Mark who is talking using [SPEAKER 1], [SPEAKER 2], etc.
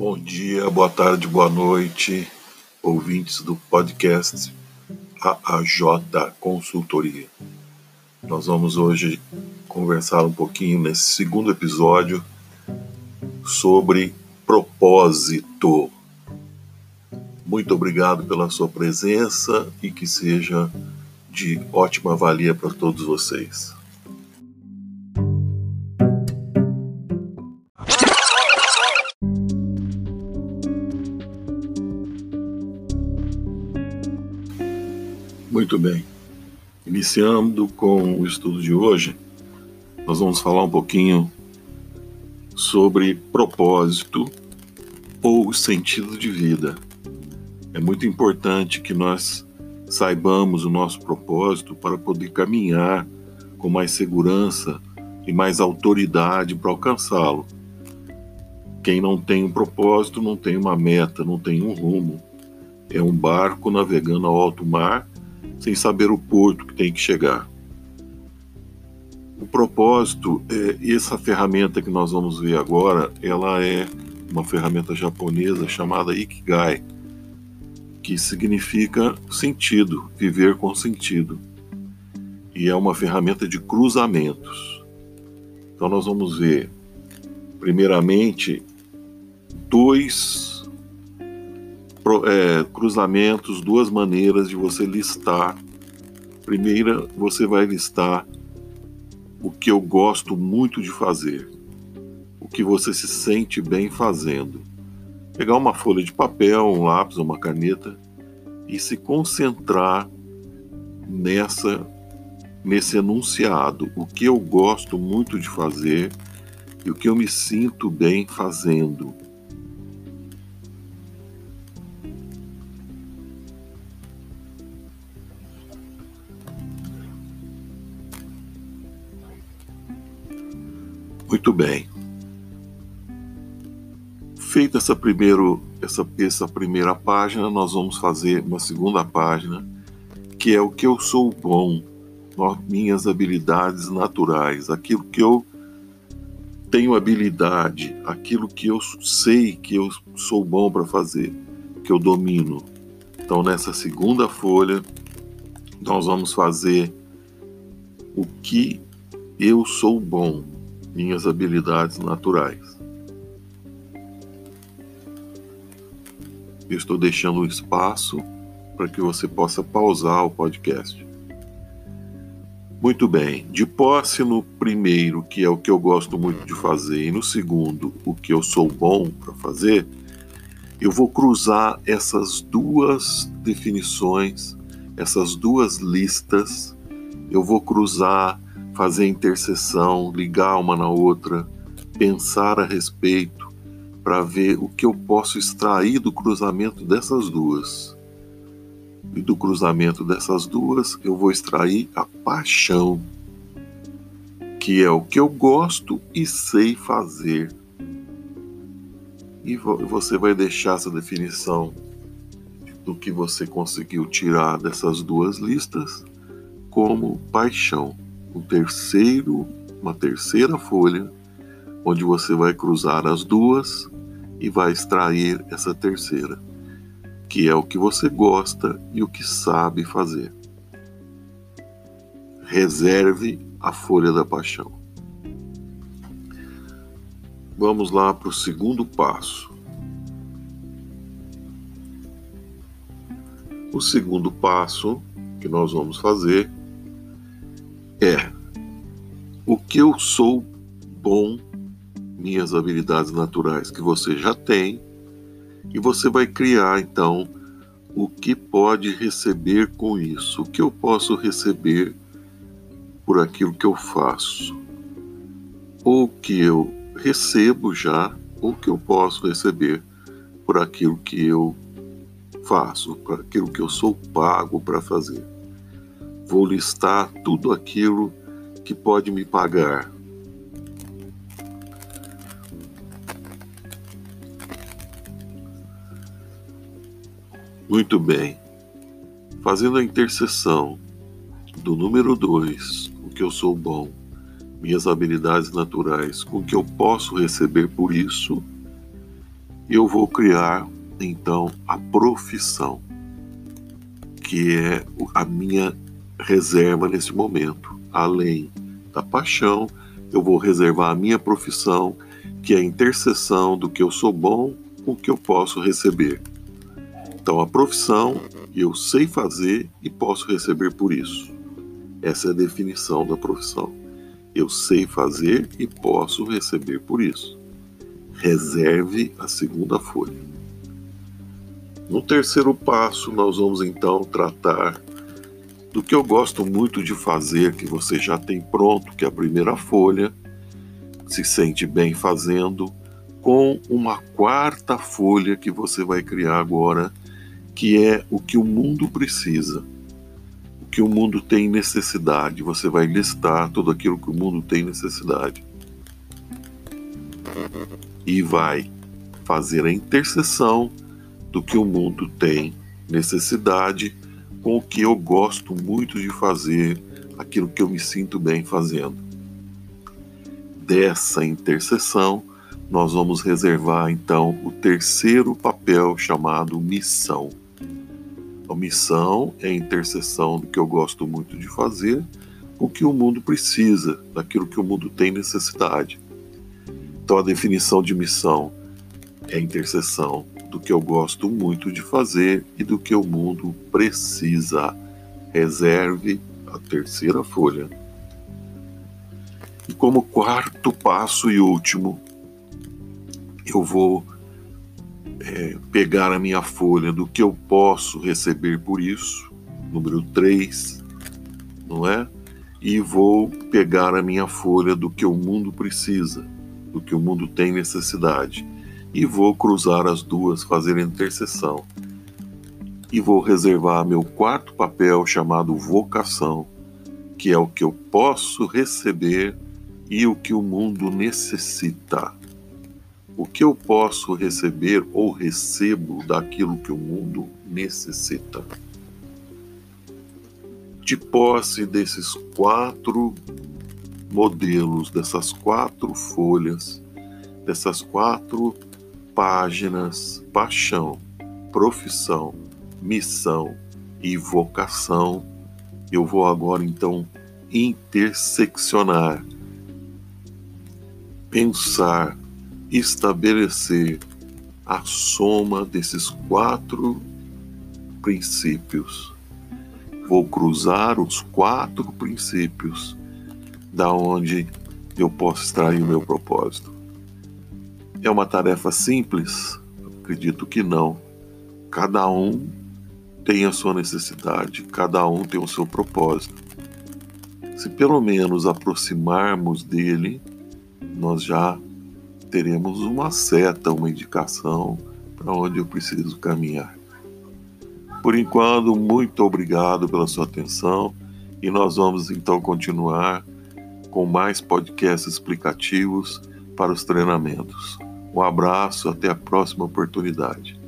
[SPEAKER 1] Bom dia, boa tarde, boa noite, ouvintes do podcast AAJ Consultoria. Nós vamos hoje conversar um pouquinho nesse segundo episódio sobre propósito. Muito obrigado pela sua presença e que seja de ótima valia para todos vocês. Muito bem. Iniciando com o estudo de hoje, nós vamos falar um pouquinho sobre propósito ou sentido de vida. É muito importante que nós saibamos o nosso propósito para poder caminhar com mais segurança e mais autoridade para alcançá-lo. Quem não tem um propósito não tem uma meta, não tem um rumo. É um barco navegando ao alto mar sem saber o porto que tem que chegar. O propósito, é, essa ferramenta que nós vamos ver agora, ela é uma ferramenta japonesa chamada Ikigai, que significa sentido, viver com sentido. E é uma ferramenta de cruzamentos. Então nós vamos ver, primeiramente, dois é, cruzamentos, duas maneiras de você listar. Primeira, você vai listar o que eu gosto muito de fazer, o que você se sente bem fazendo. Pegar uma folha de papel, um lápis, uma caneta e se concentrar nessa nesse enunciado, o que eu gosto muito de fazer e o que eu me sinto bem fazendo. Muito bem. Feita essa, primeiro, essa, essa primeira página, nós vamos fazer uma segunda página, que é o que eu sou bom, minhas habilidades naturais, aquilo que eu tenho habilidade, aquilo que eu sei que eu sou bom para fazer, que eu domino. Então, nessa segunda folha, nós vamos fazer o que eu sou bom minhas habilidades naturais. Eu estou deixando um espaço para que você possa pausar o podcast. Muito bem, de posse no primeiro, que é o que eu gosto muito de fazer, e no segundo, o que eu sou bom para fazer, eu vou cruzar essas duas definições, essas duas listas, eu vou cruzar fazer intercessão, ligar uma na outra, pensar a respeito, para ver o que eu posso extrair do cruzamento dessas duas. E do cruzamento dessas duas, eu vou extrair a paixão, que é o que eu gosto e sei fazer. E você vai deixar essa definição do que você conseguiu tirar dessas duas listas como paixão um terceiro, uma terceira folha, onde você vai cruzar as duas e vai extrair essa terceira, que é o que você gosta e o que sabe fazer. Reserve a folha da paixão. Vamos lá para o segundo passo. O segundo passo que nós vamos fazer é. O que eu sou bom, minhas habilidades naturais que você já tem, e você vai criar então o que pode receber com isso, o que eu posso receber por aquilo que eu faço, ou que eu recebo já, ou que eu posso receber por aquilo que eu faço, por aquilo que eu sou pago para fazer vou listar tudo aquilo que pode me pagar. Muito bem. Fazendo a interseção do número 2, o que eu sou bom, minhas habilidades naturais, com o que eu posso receber por isso, eu vou criar então a profissão, que é a minha reserva nesse momento. Além da paixão, eu vou reservar a minha profissão, que é a interseção do que eu sou bom com o que eu posso receber. Então, a profissão eu sei fazer e posso receber por isso. Essa é a definição da profissão. Eu sei fazer e posso receber por isso. Reserve a segunda folha. No terceiro passo, nós vamos então tratar do que eu gosto muito de fazer, que você já tem pronto, que é a primeira folha, se sente bem fazendo, com uma quarta folha que você vai criar agora, que é o que o mundo precisa, o que o mundo tem necessidade. Você vai listar tudo aquilo que o mundo tem necessidade. E vai fazer a interseção do que o mundo tem necessidade com o que eu gosto muito de fazer, aquilo que eu me sinto bem fazendo. Dessa interseção, nós vamos reservar então o terceiro papel chamado missão. A missão é a interseção do que eu gosto muito de fazer com o que o mundo precisa, daquilo que o mundo tem necessidade. Então a definição de missão é a interseção do que eu gosto muito de fazer e do que o mundo precisa. Reserve a terceira folha. E como quarto passo e último, eu vou é, pegar a minha folha do que eu posso receber por isso, número 3, não é? E vou pegar a minha folha do que o mundo precisa, do que o mundo tem necessidade, e vou cruzar as duas, fazer interseção. E vou reservar meu quarto papel chamado vocação, que é o que eu posso receber e o que o mundo necessita o que eu posso receber ou recebo daquilo que o mundo necessita. De posse desses quatro modelos, dessas quatro folhas, dessas quatro páginas, paixão, profissão, missão e vocação, eu vou agora então interseccionar, pensar estabelecer a soma desses quatro princípios. Vou cruzar os quatro princípios da onde eu posso extrair o meu propósito. É uma tarefa simples? Acredito que não. Cada um tem a sua necessidade, cada um tem o seu propósito. Se pelo menos aproximarmos dele, nós já teremos uma seta, uma indicação para onde eu preciso caminhar. Por enquanto, muito obrigado pela sua atenção e nós vamos então continuar com mais podcasts explicativos para os treinamentos. Um abraço, até a próxima oportunidade.